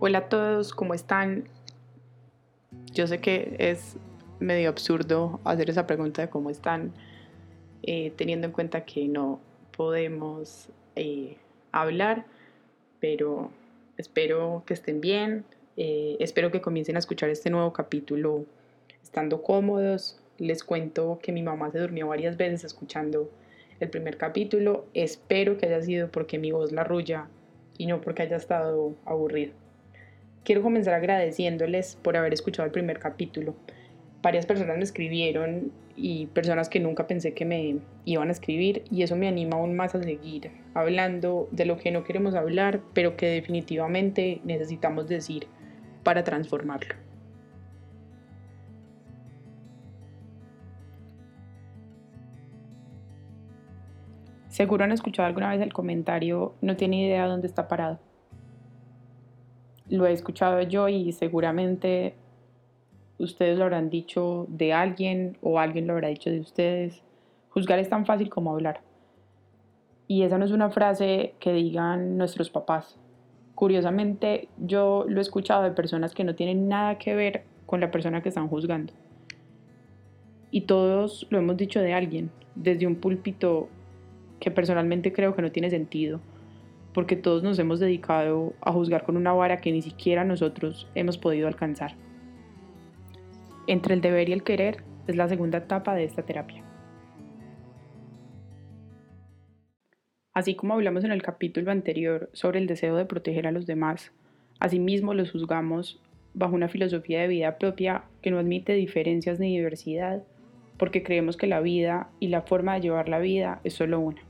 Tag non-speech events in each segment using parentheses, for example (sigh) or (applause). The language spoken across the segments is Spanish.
Hola a todos, ¿cómo están? Yo sé que es medio absurdo hacer esa pregunta de cómo están, eh, teniendo en cuenta que no podemos eh, hablar, pero espero que estén bien, eh, espero que comiencen a escuchar este nuevo capítulo estando cómodos. Les cuento que mi mamá se durmió varias veces escuchando el primer capítulo, espero que haya sido porque mi voz la arrulla y no porque haya estado aburrido. Quiero comenzar agradeciéndoles por haber escuchado el primer capítulo. Varias personas me escribieron y personas que nunca pensé que me iban a escribir y eso me anima aún más a seguir hablando de lo que no queremos hablar, pero que definitivamente necesitamos decir para transformarlo. Seguro han escuchado alguna vez el comentario, no tiene idea dónde está parado lo he escuchado yo y seguramente ustedes lo habrán dicho de alguien o alguien lo habrá dicho de ustedes. Juzgar es tan fácil como hablar. Y esa no es una frase que digan nuestros papás. Curiosamente, yo lo he escuchado de personas que no tienen nada que ver con la persona que están juzgando. Y todos lo hemos dicho de alguien, desde un púlpito que personalmente creo que no tiene sentido porque todos nos hemos dedicado a juzgar con una vara que ni siquiera nosotros hemos podido alcanzar. Entre el deber y el querer es la segunda etapa de esta terapia. Así como hablamos en el capítulo anterior sobre el deseo de proteger a los demás, asimismo los juzgamos bajo una filosofía de vida propia que no admite diferencias ni diversidad, porque creemos que la vida y la forma de llevar la vida es solo una.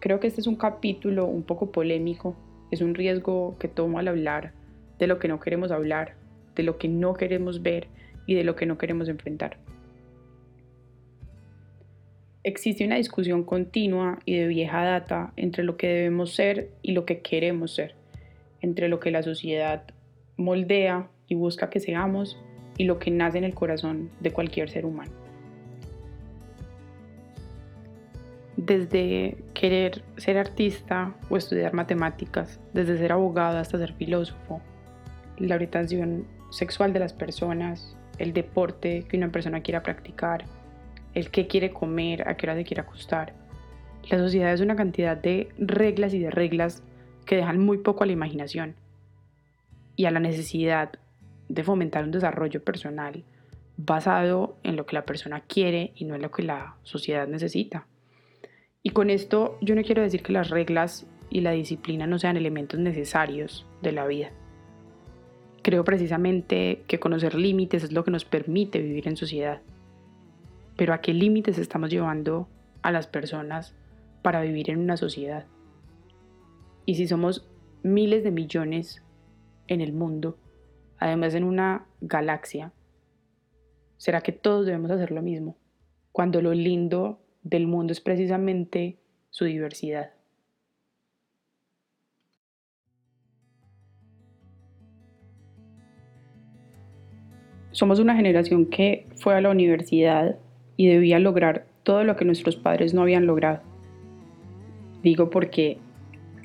Creo que este es un capítulo un poco polémico, es un riesgo que tomo al hablar de lo que no queremos hablar, de lo que no queremos ver y de lo que no queremos enfrentar. Existe una discusión continua y de vieja data entre lo que debemos ser y lo que queremos ser, entre lo que la sociedad moldea y busca que seamos y lo que nace en el corazón de cualquier ser humano. Desde querer ser artista o estudiar matemáticas, desde ser abogado hasta ser filósofo, la orientación sexual de las personas, el deporte que una persona quiera practicar, el qué quiere comer, a qué hora se quiere acostar. La sociedad es una cantidad de reglas y de reglas que dejan muy poco a la imaginación y a la necesidad de fomentar un desarrollo personal basado en lo que la persona quiere y no en lo que la sociedad necesita. Y con esto yo no quiero decir que las reglas y la disciplina no sean elementos necesarios de la vida. Creo precisamente que conocer límites es lo que nos permite vivir en sociedad. Pero ¿a qué límites estamos llevando a las personas para vivir en una sociedad? Y si somos miles de millones en el mundo, además en una galaxia, ¿será que todos debemos hacer lo mismo? Cuando lo lindo del mundo es precisamente su diversidad. Somos una generación que fue a la universidad y debía lograr todo lo que nuestros padres no habían logrado. Digo porque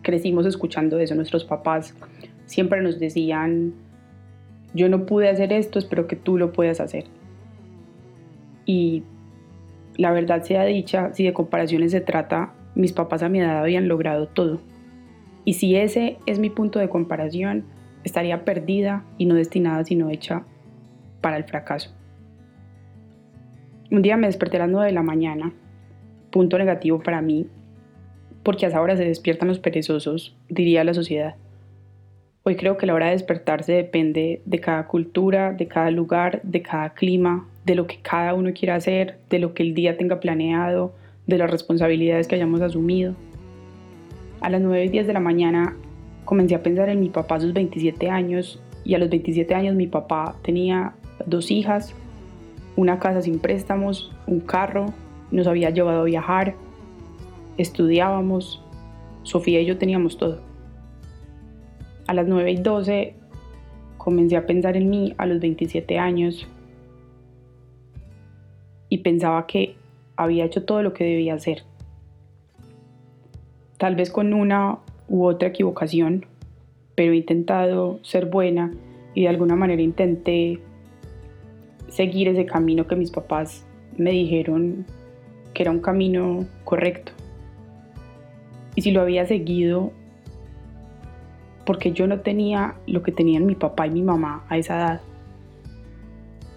crecimos escuchando eso, nuestros papás siempre nos decían, yo no pude hacer esto, espero que tú lo puedas hacer. Y la verdad sea dicha, si de comparaciones se trata, mis papás a mi edad habían logrado todo. Y si ese es mi punto de comparación, estaría perdida y no destinada sino hecha para el fracaso. Un día me desperté a las 9 de la mañana, punto negativo para mí, porque a esa hora se despiertan los perezosos, diría la sociedad. Hoy creo que la hora de despertarse depende de cada cultura, de cada lugar, de cada clima, de lo que cada uno quiera hacer, de lo que el día tenga planeado, de las responsabilidades que hayamos asumido. A las 9 y 10 de la mañana comencé a pensar en mi papá a sus 27 años y a los 27 años mi papá tenía dos hijas, una casa sin préstamos, un carro, nos había llevado a viajar, estudiábamos, Sofía y yo teníamos todo. A las 9 y 12 comencé a pensar en mí a los 27 años y pensaba que había hecho todo lo que debía hacer. Tal vez con una u otra equivocación, pero he intentado ser buena y de alguna manera intenté seguir ese camino que mis papás me dijeron que era un camino correcto. Y si lo había seguido, porque yo no tenía lo que tenían mi papá y mi mamá a esa edad.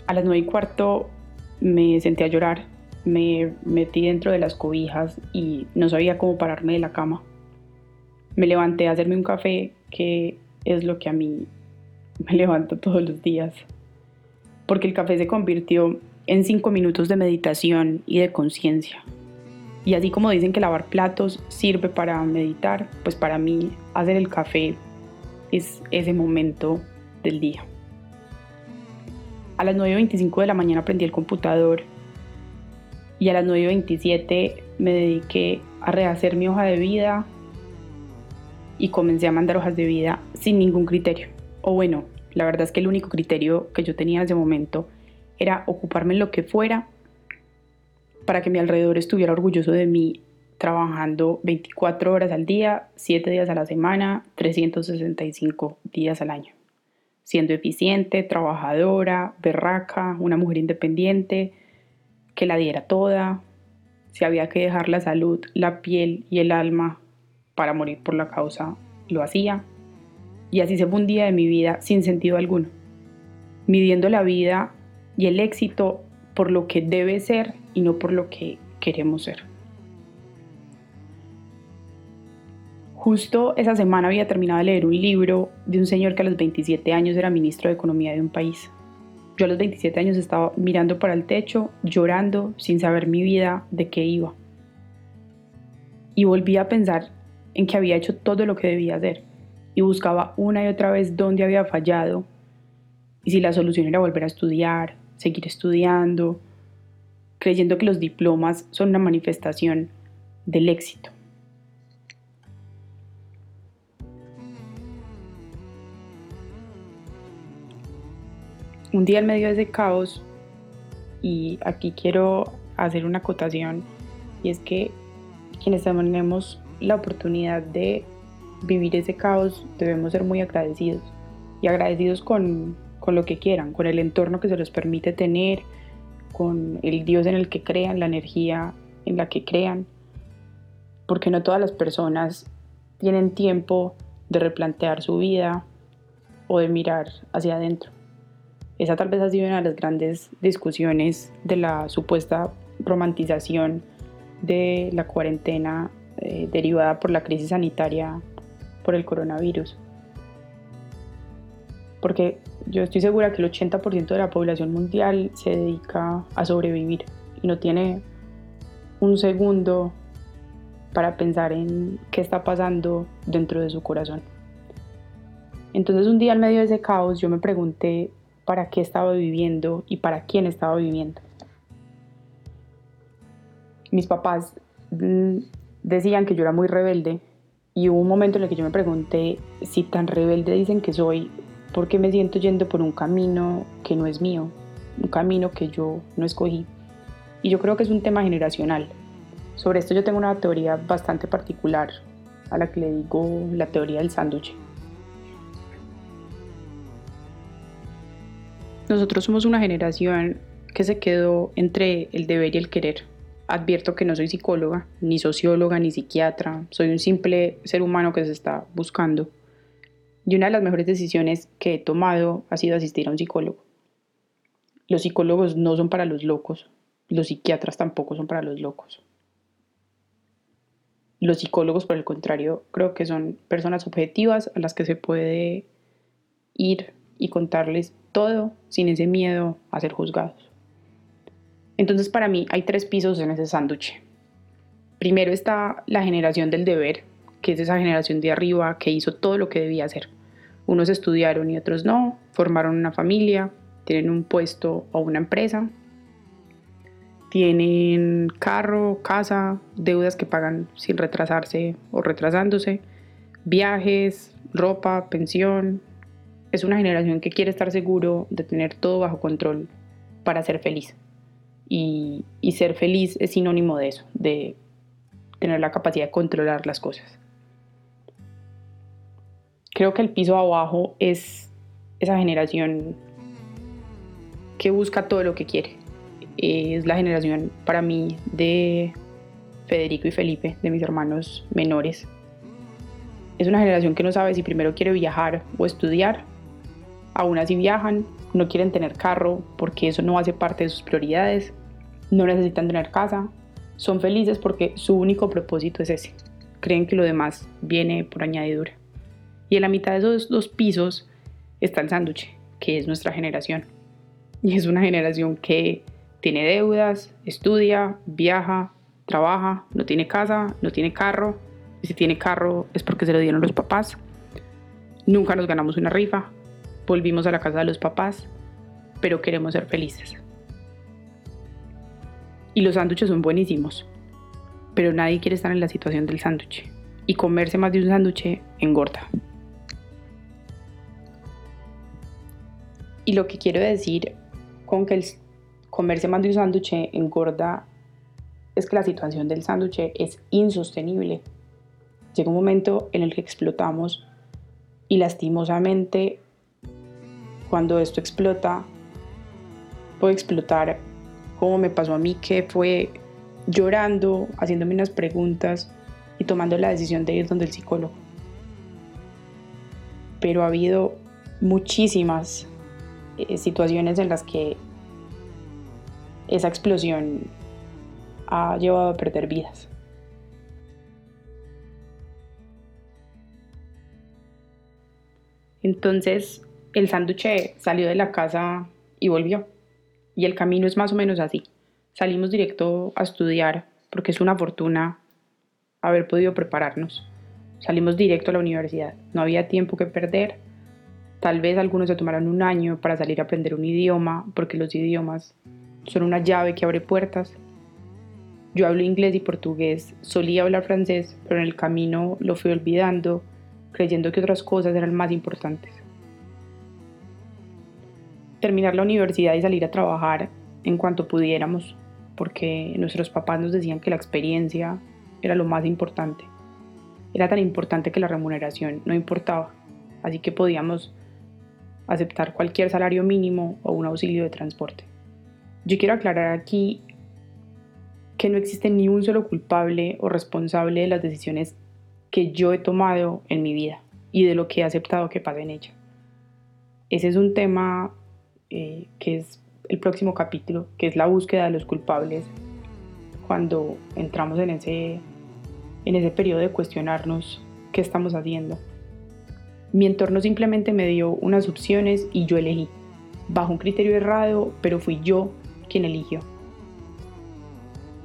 A las nueve y cuarto me senté a llorar, me metí dentro de las cobijas y no sabía cómo pararme de la cama. Me levanté a hacerme un café, que es lo que a mí (laughs) me levanto todos los días, porque el café se convirtió en cinco minutos de meditación y de conciencia. Y así como dicen que lavar platos sirve para meditar, pues para mí hacer el café es ese momento del día. A las 9.25 de la mañana prendí el computador y a las 9.27 me dediqué a rehacer mi hoja de vida y comencé a mandar hojas de vida sin ningún criterio. O bueno, la verdad es que el único criterio que yo tenía en ese momento era ocuparme en lo que fuera para que mi alrededor estuviera orgulloso de mí trabajando 24 horas al día, 7 días a la semana, 365 días al año. Siendo eficiente, trabajadora, berraca, una mujer independiente, que la diera toda. Si había que dejar la salud, la piel y el alma para morir por la causa, lo hacía. Y así se fue un día de mi vida sin sentido alguno, midiendo la vida y el éxito por lo que debe ser y no por lo que queremos ser. Justo esa semana había terminado de leer un libro de un señor que a los 27 años era ministro de Economía de un país. Yo a los 27 años estaba mirando para el techo, llorando, sin saber mi vida de qué iba. Y volví a pensar en que había hecho todo lo que debía hacer y buscaba una y otra vez dónde había fallado y si la solución era volver a estudiar, seguir estudiando, creyendo que los diplomas son una manifestación del éxito. Un día en medio de ese caos, y aquí quiero hacer una acotación, y es que quienes tenemos la oportunidad de vivir ese caos debemos ser muy agradecidos y agradecidos con con lo que quieran, con el entorno que se les permite tener, con el Dios en el que crean, la energía en la que crean, porque no todas las personas tienen tiempo de replantear su vida o de mirar hacia adentro. Esa tal vez ha sido una de las grandes discusiones de la supuesta romantización de la cuarentena eh, derivada por la crisis sanitaria por el coronavirus. Porque yo estoy segura que el 80% de la población mundial se dedica a sobrevivir y no tiene un segundo para pensar en qué está pasando dentro de su corazón. Entonces un día en medio de ese caos yo me pregunté para qué estaba viviendo y para quién estaba viviendo. Mis papás mm, decían que yo era muy rebelde y hubo un momento en el que yo me pregunté si tan rebelde dicen que soy, porque me siento yendo por un camino que no es mío, un camino que yo no escogí. Y yo creo que es un tema generacional. Sobre esto yo tengo una teoría bastante particular a la que le digo la teoría del sándwich. Nosotros somos una generación que se quedó entre el deber y el querer. Advierto que no soy psicóloga, ni socióloga, ni psiquiatra, soy un simple ser humano que se está buscando. Y una de las mejores decisiones que he tomado ha sido asistir a un psicólogo. Los psicólogos no son para los locos, los psiquiatras tampoco son para los locos. Los psicólogos, por el contrario, creo que son personas objetivas a las que se puede ir y contarles todo sin ese miedo a ser juzgados. Entonces para mí hay tres pisos en ese sándwich. Primero está la generación del deber, que es esa generación de arriba que hizo todo lo que debía hacer. Unos estudiaron y otros no, formaron una familia, tienen un puesto o una empresa, tienen carro, casa, deudas que pagan sin retrasarse o retrasándose, viajes, ropa, pensión. Es una generación que quiere estar seguro de tener todo bajo control para ser feliz. Y, ser feliz es sinónimo de eso, de tener la capacidad de controlar las cosas. Creo que el piso abajo es esa generación que busca todo lo que quiere. Es la generación para mí de Federico y Felipe, de mis hermanos menores. Es una generación que no sabe si primero quiere viajar o estudiar. Aún así viajan, no quieren tener carro porque eso no hace parte de sus prioridades. No necesitan tener casa. Son felices porque su único propósito es ese. Creen que lo demás viene por añadidura. Y en la mitad de esos dos pisos está el sándwich, que es nuestra generación. Y es una generación que tiene deudas, estudia, viaja, trabaja, no tiene casa, no tiene carro. Y si tiene carro es porque se lo dieron los papás. Nunca nos ganamos una rifa. Volvimos a la casa de los papás, pero queremos ser felices. Y los sándwiches son buenísimos, pero nadie quiere estar en la situación del sándwich. Y comerse más de un sándwich engorda. Y lo que quiero decir con que el comerse más de un sándwich engorda es que la situación del sándwich es insostenible. Llega un momento en el que explotamos y lastimosamente cuando esto explota puede explotar como me pasó a mí que fue llorando, haciéndome unas preguntas y tomando la decisión de ir donde el psicólogo. Pero ha habido muchísimas eh, situaciones en las que esa explosión ha llevado a perder vidas. Entonces el sándwich salió de la casa y volvió. Y el camino es más o menos así. Salimos directo a estudiar porque es una fortuna haber podido prepararnos. Salimos directo a la universidad. No había tiempo que perder Tal vez algunos se tomaron un año para salir a aprender un idioma, porque los idiomas son una llave que abre puertas. Yo hablo inglés y portugués, solía hablar francés, pero en el camino lo fui olvidando, creyendo que otras cosas eran más importantes. Terminar la universidad y salir a trabajar en cuanto pudiéramos, porque nuestros papás nos decían que la experiencia era lo más importante. Era tan importante que la remuneración no importaba, así que podíamos aceptar cualquier salario mínimo o un auxilio de transporte. Yo quiero aclarar aquí que no existe ni un solo culpable o responsable de las decisiones que yo he tomado en mi vida y de lo que he aceptado que pase en ella. Ese es un tema eh, que es el próximo capítulo, que es la búsqueda de los culpables cuando entramos en ese, en ese periodo de cuestionarnos qué estamos haciendo mi entorno simplemente me dio unas opciones y yo elegí, bajo un criterio errado, pero fui yo quien eligió.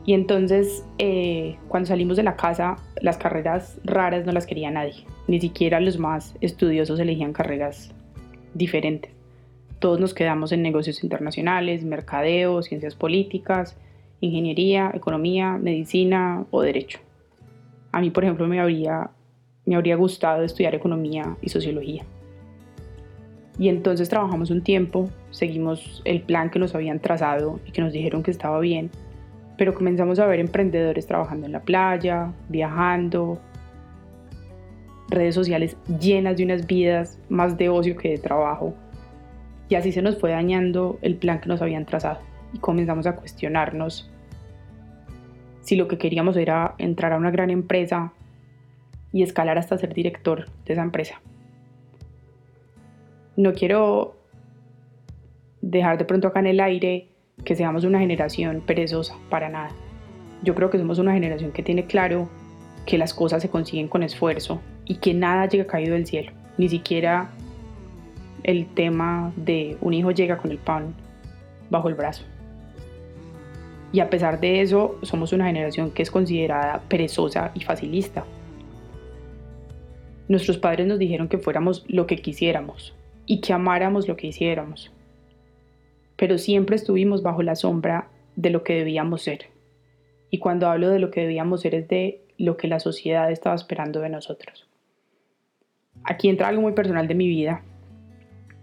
Y entonces, eh, cuando salimos de la casa, las carreras raras no las quería nadie. Ni siquiera los más estudiosos elegían carreras diferentes. Todos nos quedamos en negocios internacionales, mercadeo, ciencias políticas, ingeniería, economía, medicina o derecho. A mí, por ejemplo, me habría me habría gustado estudiar economía y sociología. Y entonces trabajamos un tiempo, seguimos el plan que nos habían trazado y que nos dijeron que estaba bien, pero comenzamos a ver emprendedores trabajando en la playa, viajando, redes sociales llenas de unas vidas más de ocio que de trabajo. Y así se nos fue dañando el plan que nos habían trazado y comenzamos a cuestionarnos si lo que queríamos era entrar a una gran empresa y escalar hasta ser director de esa empresa. No quiero dejar de pronto acá en el aire que seamos una generación perezosa, para nada. Yo creo que somos una generación que tiene claro que las cosas se consiguen con esfuerzo y que nada llega caído del cielo, ni siquiera el tema de un hijo llega con el pan bajo el brazo. Y a pesar de eso, somos una generación que es considerada perezosa y facilista. Nuestros padres nos dijeron que fuéramos lo que quisiéramos y que amáramos lo que hiciéramos. Pero siempre estuvimos bajo la sombra de lo que debíamos ser. Y cuando hablo de lo que debíamos ser es de lo que la sociedad estaba esperando de nosotros. Aquí entra algo muy personal de mi vida,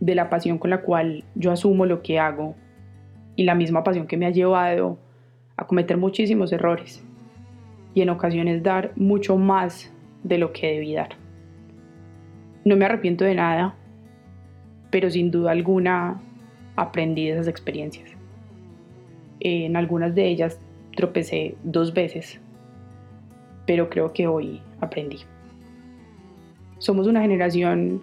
de la pasión con la cual yo asumo lo que hago y la misma pasión que me ha llevado a cometer muchísimos errores y en ocasiones dar mucho más de lo que debí dar. No me arrepiento de nada, pero sin duda alguna aprendí de esas experiencias. En algunas de ellas tropecé dos veces, pero creo que hoy aprendí. Somos una generación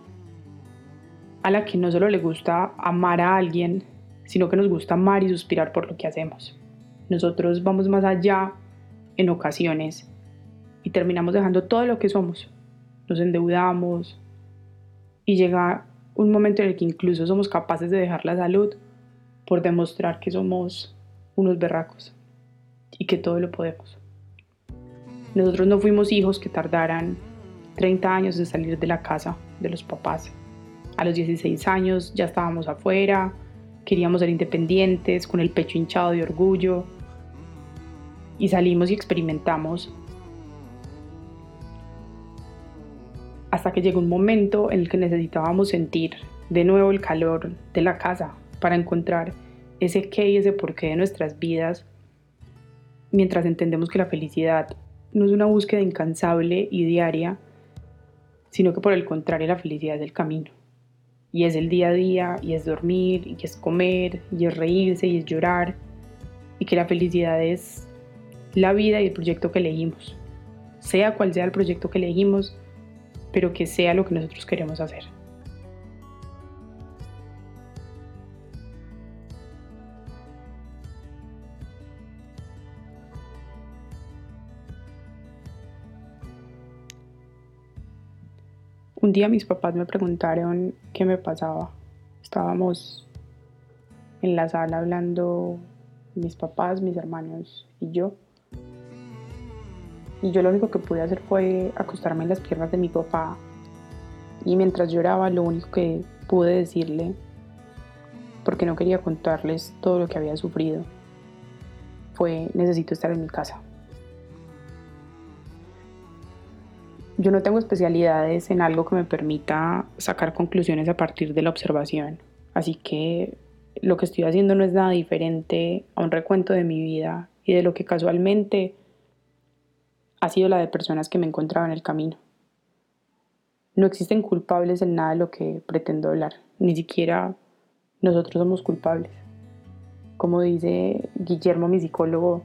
a la que no solo le gusta amar a alguien, sino que nos gusta amar y suspirar por lo que hacemos. Nosotros vamos más allá en ocasiones y terminamos dejando todo lo que somos. Nos endeudamos y llega un momento en el que incluso somos capaces de dejar la salud por demostrar que somos unos berracos y que todo lo podemos. Nosotros no fuimos hijos que tardaran 30 años en salir de la casa de los papás. A los 16 años ya estábamos afuera, queríamos ser independientes, con el pecho hinchado de orgullo, y salimos y experimentamos hasta que llegó un momento en el que necesitábamos sentir de nuevo el calor de la casa para encontrar ese qué y ese porqué de nuestras vidas, mientras entendemos que la felicidad no es una búsqueda incansable y diaria, sino que por el contrario la felicidad es el camino. Y es el día a día, y es dormir, y es comer, y es reírse, y es llorar, y que la felicidad es la vida y el proyecto que elegimos. Sea cual sea el proyecto que elegimos, pero que sea lo que nosotros queremos hacer. Un día mis papás me preguntaron qué me pasaba. Estábamos en la sala hablando mis papás, mis hermanos y yo. Y yo lo único que pude hacer fue acostarme en las piernas de mi papá. Y mientras lloraba, lo único que pude decirle, porque no quería contarles todo lo que había sufrido, fue necesito estar en mi casa. Yo no tengo especialidades en algo que me permita sacar conclusiones a partir de la observación, así que lo que estoy haciendo no es nada diferente a un recuento de mi vida y de lo que casualmente ha sido la de personas que me encontraba en el camino. No existen culpables en nada de lo que pretendo hablar, ni siquiera nosotros somos culpables. Como dice Guillermo, mi psicólogo,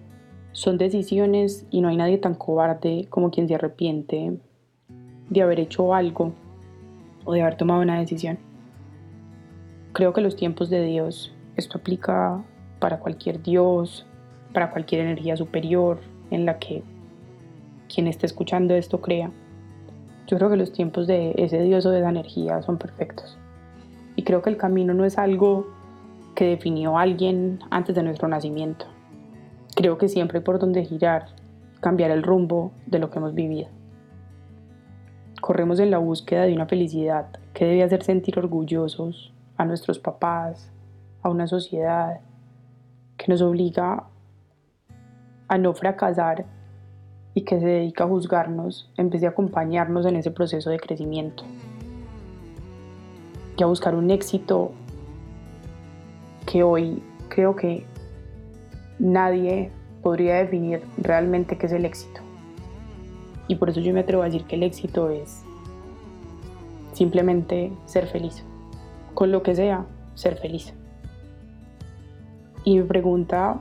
son decisiones y no hay nadie tan cobarde como quien se arrepiente de haber hecho algo o de haber tomado una decisión. Creo que los tiempos de Dios, esto aplica para cualquier Dios, para cualquier energía superior en la que quien esté escuchando esto crea. Yo creo que los tiempos de ese Dios o de esa energía son perfectos. Y creo que el camino no es algo que definió alguien antes de nuestro nacimiento. Creo que siempre hay por donde girar, cambiar el rumbo de lo que hemos vivido. Corremos en la búsqueda de una felicidad que debe hacer sentir orgullosos a nuestros papás, a una sociedad que nos obliga a no fracasar y que se dedica a juzgarnos en vez de acompañarnos en ese proceso de crecimiento y a buscar un éxito que hoy creo que nadie podría definir realmente qué es el éxito. Y por eso yo me atrevo a decir que el éxito es simplemente ser feliz. Con lo que sea, ser feliz. Y mi pregunta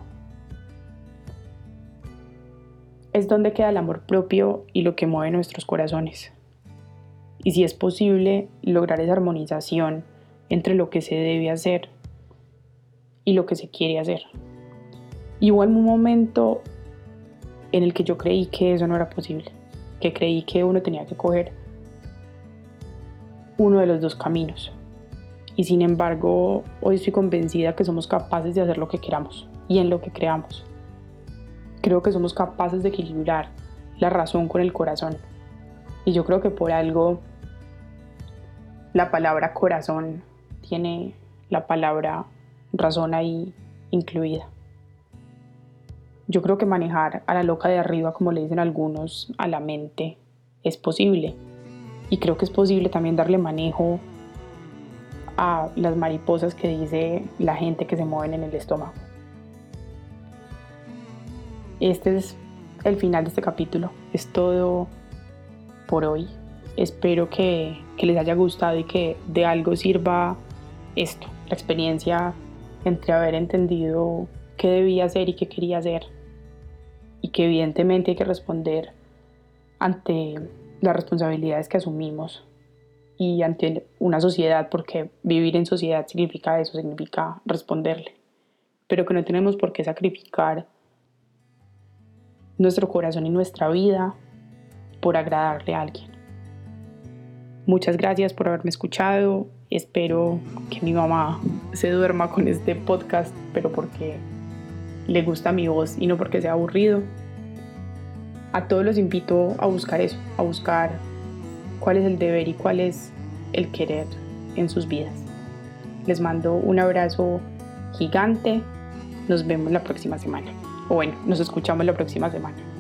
es donde queda el amor propio y lo que mueve nuestros corazones. Y si es posible lograr esa armonización entre lo que se debe hacer y lo que se quiere hacer. Y hubo un momento en el que yo creí que eso no era posible, que creí que uno tenía que coger uno de los dos caminos. Y sin embargo, hoy estoy convencida que somos capaces de hacer lo que queramos y en lo que creamos creo que somos capaces de equilibrar la razón con el corazón. Y yo creo que por algo la palabra corazón tiene la palabra razón ahí incluida. Yo creo que manejar a la loca de arriba, como le dicen algunos, a la mente, es posible. Y creo que es posible también darle manejo a las mariposas que dice la gente que se mueven en el estómago. Este es el final de este capítulo. Es todo por hoy. Espero que, les haya gustado y que de algo sirva esto, la experiencia entre haber entendido qué debía hacer y qué quería hacer y que evidentemente hay que responder ante las responsabilidades que asumimos y ante una sociedad, porque vivir en sociedad significa eso, significa responderle, pero que no tenemos por qué sacrificar nuestro corazón y nuestra vida por agradarle a alguien. Muchas gracias por haberme escuchado. Espero que mi mamá se duerma con este podcast, pero porque le gusta mi voz y no porque sea aburrido. A todos los invito a buscar eso, a buscar cuál es el deber y cuál es el querer en sus vidas. Les mando un abrazo gigante. Nos vemos la próxima semana. O bueno, nos escuchamos la próxima semana.